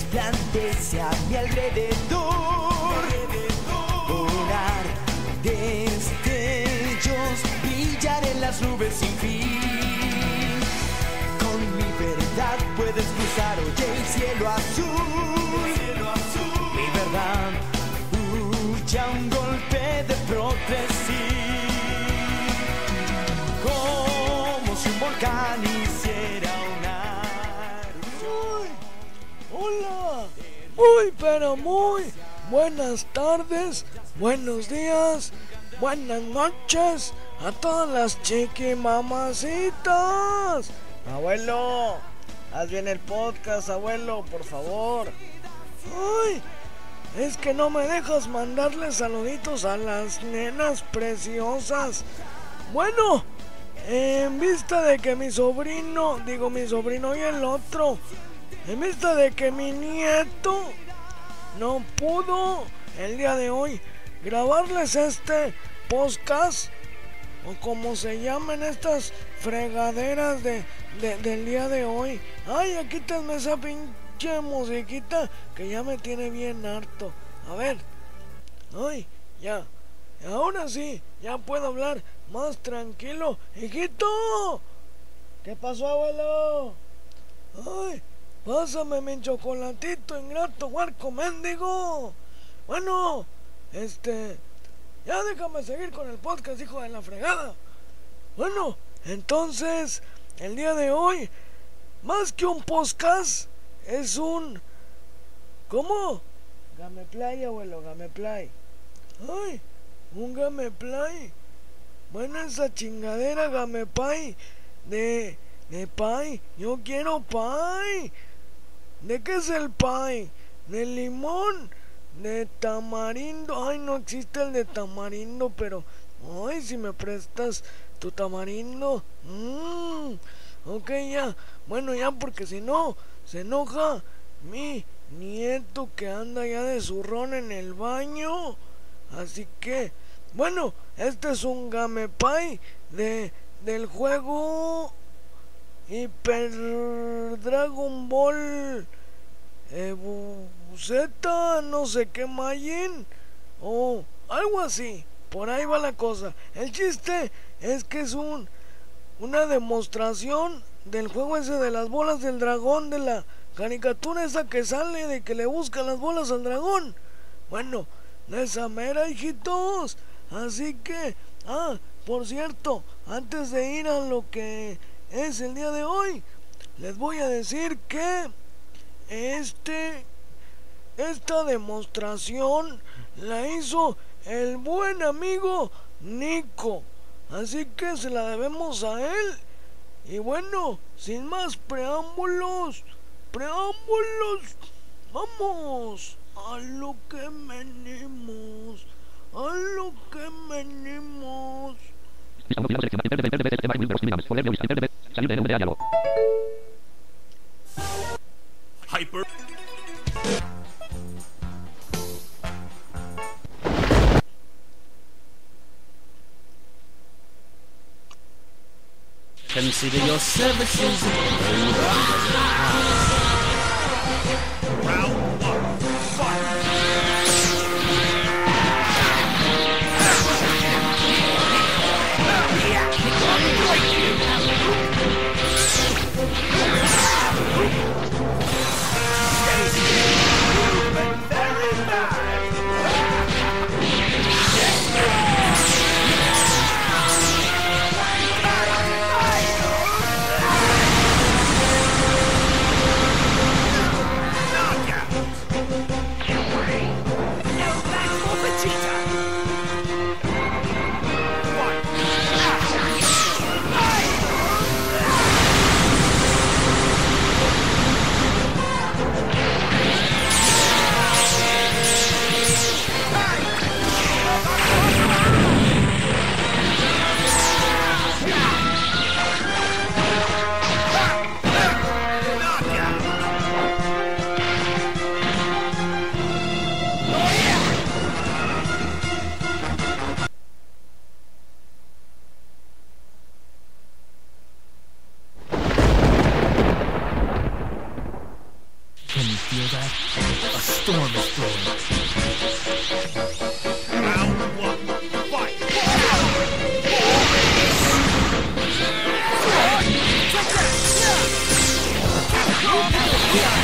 resplandece a mi alrededor. Volar destellos, brillar en las nubes sin fin. Con mi verdad puedes cruzar hoy el cielo azul. Pero muy buenas tardes, buenos días, buenas noches a todas las chiqui mamacitas. Abuelo, haz bien el podcast, abuelo, por favor. Ay, es que no me dejas mandarle saluditos a las nenas preciosas. Bueno, en vista de que mi sobrino, digo mi sobrino y el otro, en vista de que mi nieto no pudo el día de hoy grabarles este podcast o como se llaman estas fregaderas de, de- del día de hoy. Ay, aquí tenme esa pinche musiquita que ya me tiene bien harto. A ver, ay, ya. Ahora sí, ya puedo hablar más tranquilo. ¡Hijito! ¿Qué pasó, abuelo? ¡Ay! Pásame mi chocolatito, ingrato, huarco, mendigo. Bueno, este. Ya déjame seguir con el podcast, hijo de la fregada. Bueno, entonces, el día de hoy, más que un podcast, es un. ¿Cómo? Gameplay, abuelo, gameplay. ¡Ay! Un gameplay. Bueno, esa chingadera gamepay de, de pay. Yo quiero pay. ¿De qué es el pay? ¿De limón? ¿De tamarindo? Ay, no existe el de tamarindo, pero... Ay, si me prestas tu tamarindo. Mmm. Ok, ya. Bueno, ya, porque si no, se enoja mi nieto que anda ya de zurrón en el baño. Así que, bueno, este es un Gamepay de, del juego Hyper Dragon Ball eh, Z, no sé qué Majin, o algo así. Por ahí va la cosa. El chiste es que es un una demostración del juego ese de las bolas del dragón, de la caricatura esa que sale de que le busca las bolas al dragón. Bueno, de esa mera, hijitos. Así que, ah, por cierto, antes de ir a lo que es el día de hoy, les voy a decir que este, esta demostración la hizo el buen amigo Nico. Así que se la debemos a él. Y bueno, sin más preámbulos, preámbulos, vamos a lo que venimos, a lo que venimos. Hyper. Consider your services. Yeah!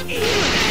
on, even.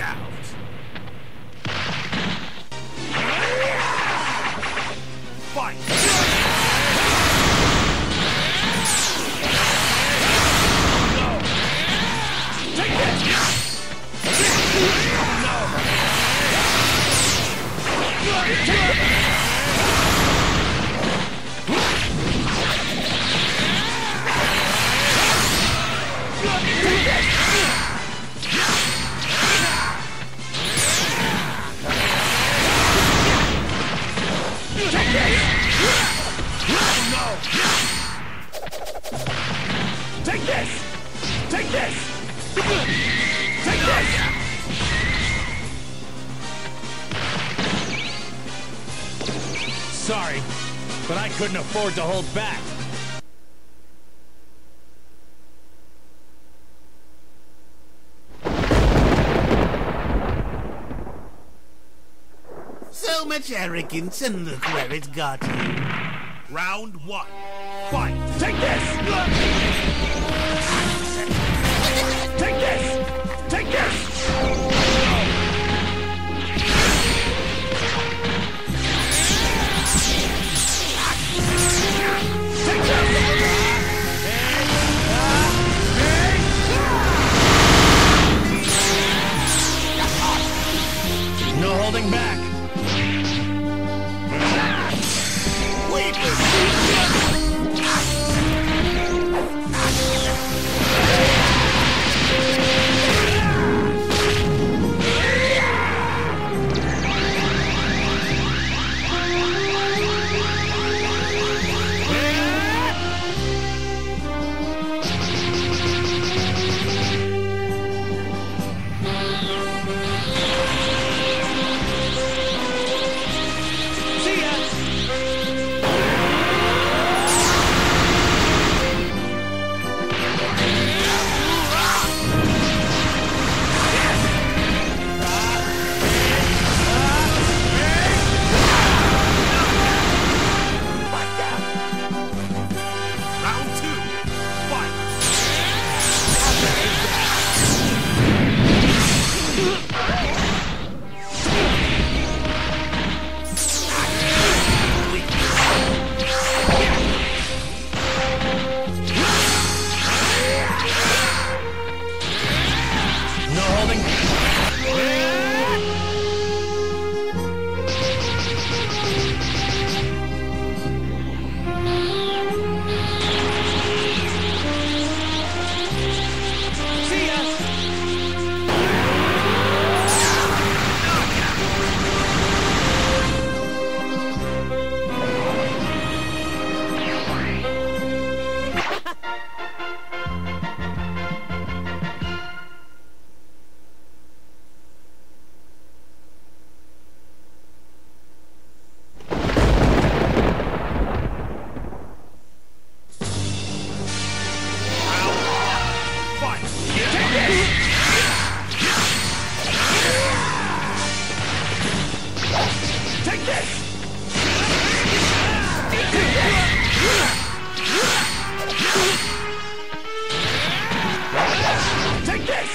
out. To hold back. So much arrogance, and look where it got you. Round one. Fight! Take this! Take this! Take this! Take this! Take this! Take this!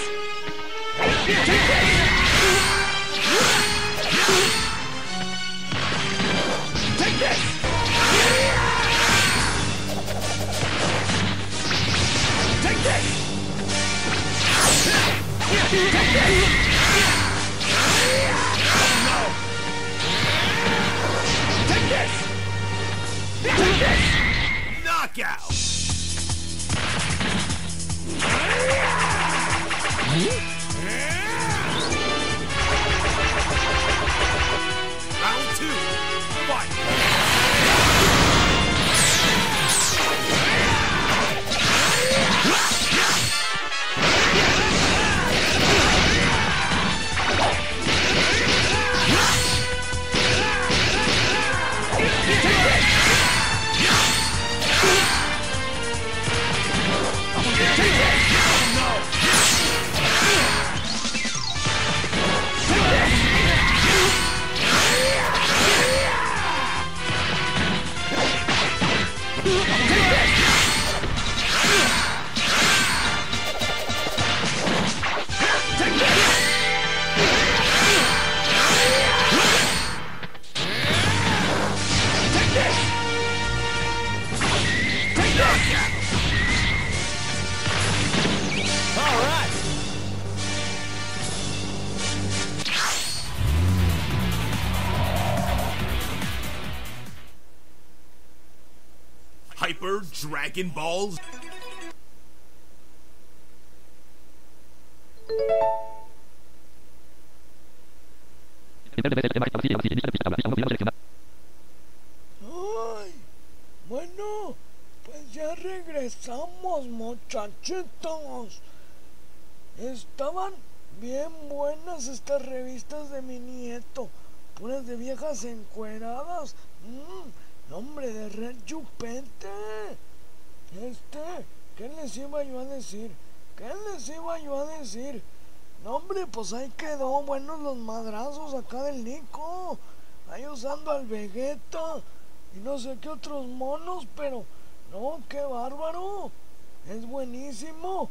Take this! Take this! Hyper Dragon Balls? Bueno, pues ya regresamos, muchachitos. Estaban bien buenas estas revistas de mi nieto, puras de viejas encueradas. Mmm, nombre de Red Chupete. Este, ¿qué les iba yo a decir? ¿Qué les iba yo a decir? No, hombre, pues ahí quedó buenos los madrazos acá del Nico. Ahí usando al Vegeta y no sé qué otros monos, pero no, qué bárbaro. Es buenísimo.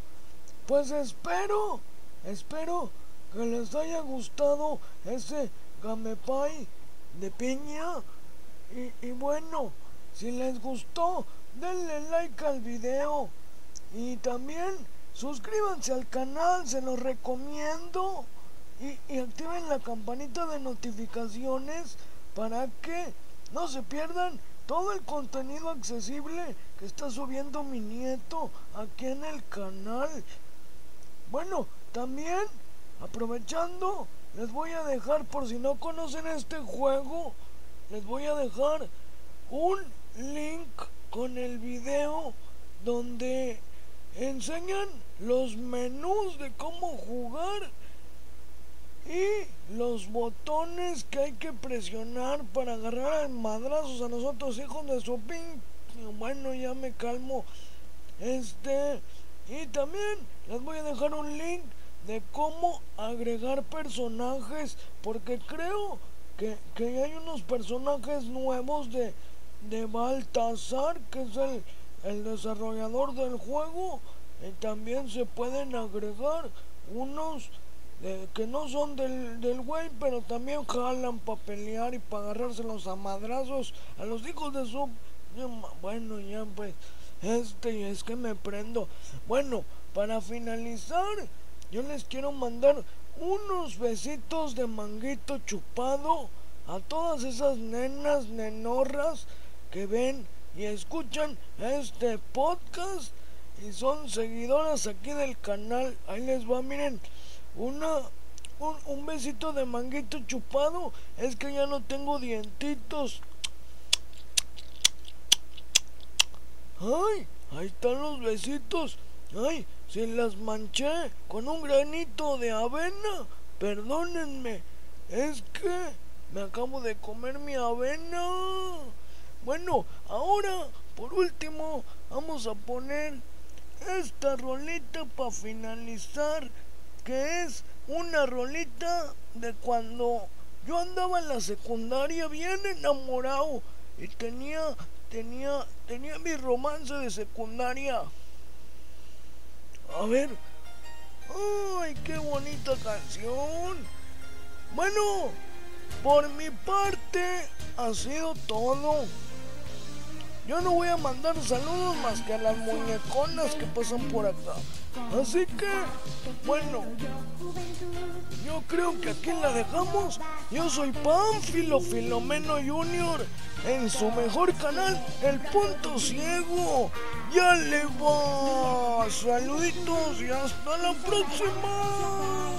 Pues espero, espero que les haya gustado ese gamepai de piña. Y, bueno, si les gustó, denle like al video. Y también suscríbanse al canal, se los recomiendo. Y activen la campanita de notificaciones para que no se pierdan todo el contenido accesible que está subiendo mi nieto aquí en el canal. Bueno, también aprovechando, les voy a dejar, por si no conocen este juego, les voy a dejar un link con el video donde enseñan los menús de cómo jugar y los botones que hay que presionar para agarrar a madrazos a nosotros hijos de su pin bueno ya me calmo. Este y también les voy a dejar un link de cómo agregar personajes porque creo que, que hay unos personajes nuevos de, de Baltasar que es el, el desarrollador del juego y también se pueden agregar unos que no son del, del güey, pero también jalan para pelear y para agarrárselos a madrazos a los hijos de su... Bueno, ya pues, este es que me prendo. Bueno, para finalizar, yo les quiero mandar unos besitos de manguito chupado a todas esas nenas nenorras que ven y escuchan este podcast y son seguidoras aquí del canal. Ahí les va, miren una un, un, besito de manguito chupado. Es que ya no tengo dientitos. Ay, ahí están los besitos. Ay, se las manché con un granito de avena. Perdónenme. Es que me acabo de comer mi avena. Bueno, ahora, por último, vamos a poner esta rolita para finalizar que es una rolita de cuando yo andaba en la secundaria bien enamorado y tenía tenía tenía mi romance de secundaria. A ver. Ay, qué bonita canción. Bueno, por mi parte ha sido todo. Yo no voy a mandar saludos más que a las muñeconas que pasan por acá. Así que, bueno, yo creo que aquí la dejamos. Yo soy Pánfilo Filomeno Junior en su mejor canal, El Punto Ciego. Ya le va. Saluditos y hasta la próxima.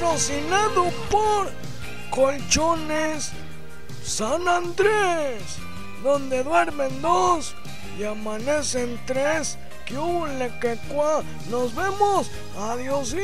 Patrocinado por Colchones San Andrés, donde duermen dos y amanecen tres. Que hule que. Nos vemos. Adiós.